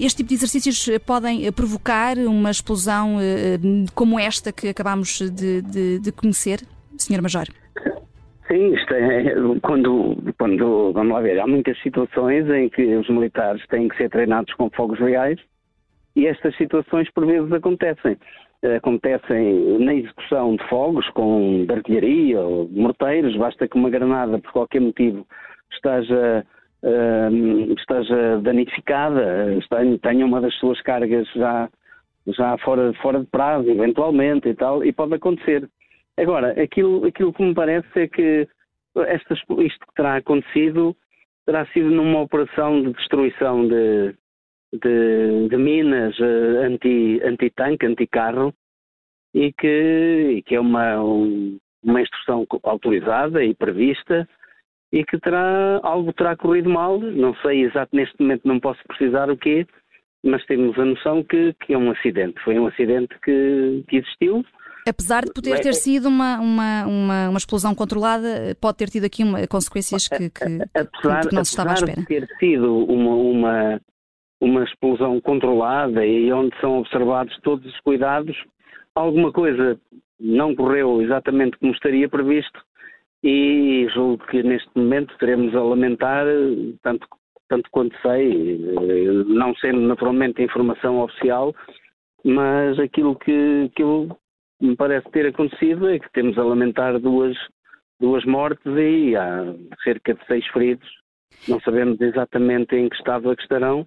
este tipo de exercícios podem provocar uma explosão como esta que acabámos de, de, de conhecer, Sr. Major? Sim, isto é, quando, quando, vamos lá ver, há muitas situações em que os militares têm que ser treinados com fogos reais e estas situações por vezes acontecem. Acontecem na execução de fogos com de artilharia ou de morteiros, basta que uma granada, por qualquer motivo, esteja, esteja danificada, tenha uma das suas cargas já, já fora, fora de prazo, eventualmente e tal, e pode acontecer. Agora, aquilo, aquilo que me parece é que estas, isto que terá acontecido terá sido numa operação de destruição de, de, de minas uh, anti, anti-tanque, anti-carro, e que, e que é uma, um, uma instrução autorizada e prevista, e que terá, algo terá corrido mal, não sei exato, neste momento não posso precisar o quê, mas temos a noção que, que é um acidente. Foi um acidente que, que existiu, Apesar de poder ter sido uma, uma, uma, uma, explosão controlada, pode ter tido aqui uma, consequências que, que, apesar, que não se estava à espera. de ter sido uma, uma, uma explosão controlada e onde são observados todos os cuidados, alguma coisa não correu exatamente como estaria previsto e julgo que neste momento teremos a lamentar, tanto, tanto quanto sei, não sendo naturalmente informação oficial, mas aquilo que, que me parece ter acontecido é que temos a lamentar duas, duas mortes e há cerca de seis feridos. Não sabemos exatamente em que estado é que estarão,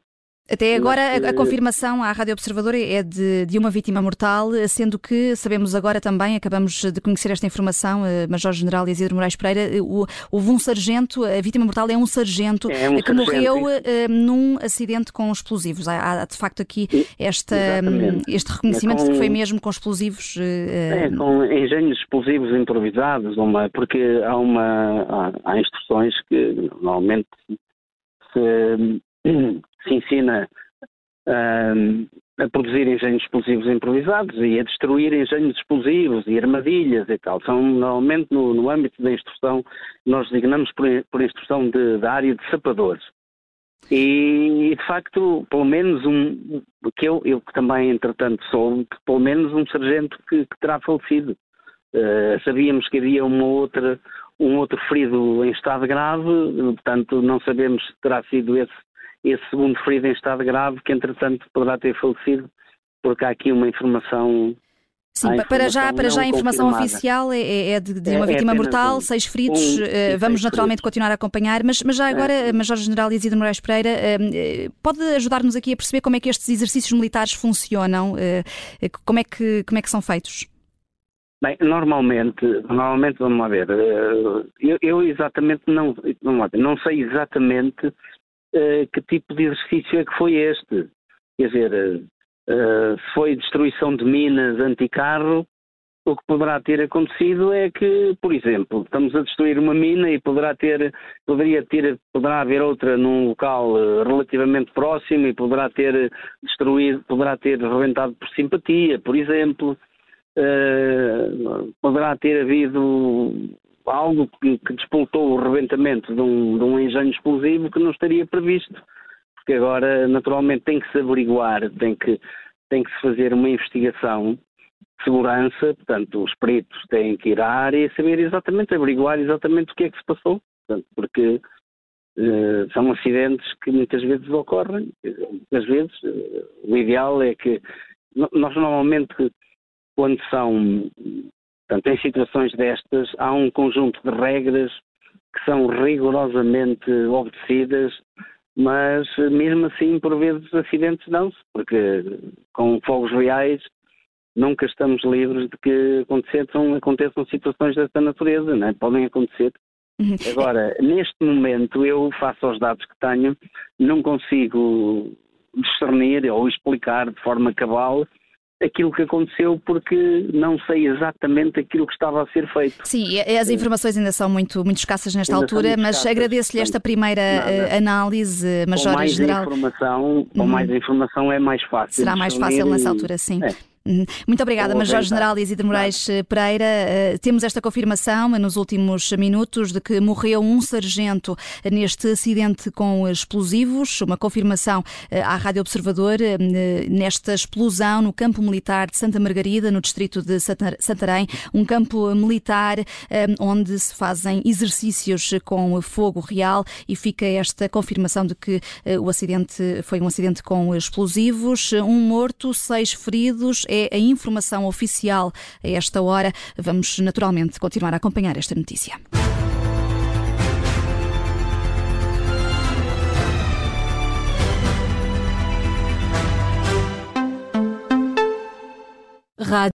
até agora a, a, confirmação à Rádio Observadora é de, de, uma vítima mortal, sendo que sabemos agora também, acabamos de conhecer esta informação, uh, Major-General Isidro Moraes Pereira, eh, houve um sargento, a vítima mortal é um sargento é um que sargento, morreu num acidente com explosivos. Há, há de facto aqui esta, um, este reconhecimento é com, de que foi mesmo com explosivos. É, com engenhos explosivos improvisados, uma, porque há, uma, há, há instruções que normalmente se se ensina a produzir engenhos explosivos improvisados e a destruir engenhos explosivos e armadilhas e tal. São normalmente no, no âmbito da instrução, nós designamos por, por instrução de, da área de sapadores. E, de facto, pelo menos um, que eu, eu também entretanto soube, pelo menos um sargento que, que terá falecido. Uh, sabíamos que havia uma outra, um outro ferido em estado grave, portanto não sabemos se terá sido esse esse segundo ferido em estado grave, que entretanto poderá ter falecido, porque há aqui uma informação Sim, para já, para já a informação oficial é, é, é de, de, uma é, é vítima mortal, um, seis feridos. Um, uh, vamos naturalmente feridos. continuar a acompanhar, mas, mas já agora, é. Major General Isidro Moraes Pereira, uh, pode ajudar-nos aqui a perceber como é que estes exercícios militares funcionam? Uh, como, é que, como é que são feitos? Bem, normalmente, normalmente, vamos lá ver, eu, eu exatamente não, vamos ver, não sei exatamente que tipo de exercício é que foi este. Quer dizer, uh, se foi destruição de minas anticarro, o que poderá ter acontecido é que, por exemplo, estamos a destruir uma mina e poderá ter, poderia ter, poderá haver outra num local relativamente próximo e poderá ter destruído, poderá ter rebentado por simpatia, por exemplo. Uh, poderá ter havido algo que, que despoltou o de um, de um engenho explosivo que não estaria previsto. Porque agora, naturalmente, tem que se averiguar, tem que, tem que se fazer uma investigação de segurança, portanto, os peritos têm que ir à área e saber exatamente, averiguar exatamente o que é que se passou, portanto, porque uh, são acidentes que muitas vezes ocorrem, muitas vezes uh, o ideal é que nós normalmente quando são Portanto, em situações destas, há um conjunto de regras que são rigorosamente obedecidas, mas mesmo assim, por vezes, acidentes dão-se, porque com fogos reais nunca estamos livres de que aconteçam, aconteçam situações desta natureza, não é? podem acontecer. Uhum. Agora, neste momento, eu, face aos dados que tenho, não consigo discernir ou explicar de forma cabal aquilo que aconteceu porque não sei exatamente aquilo que estava a ser feito. Sim, as informações ainda são muito, muito escassas nesta ainda altura, mas agradeço-lhe esta primeira nada. Eh, análise, Major com mais General. Informação, com uhum. mais informação é mais fácil. Será mais fácil nessa altura, sim. É. Muito obrigada, Major-General Isidro Moraes eh, Pereira. Uh, temos esta confirmação nos últimos minutos de que morreu um sargento neste acidente com explosivos, uma confirmação à Rádio Observador nesta explosão no campo militar de Santa Margarida, no distrito de Santarém, um campo militar onde se fazem exercícios com fogo real e fica esta confirmação de que o acidente foi um acidente com explosivos, um morto, seis feridos, é a informação oficial a esta hora. Vamos naturalmente continuar a acompanhar esta notícia. Rádio